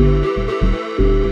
Música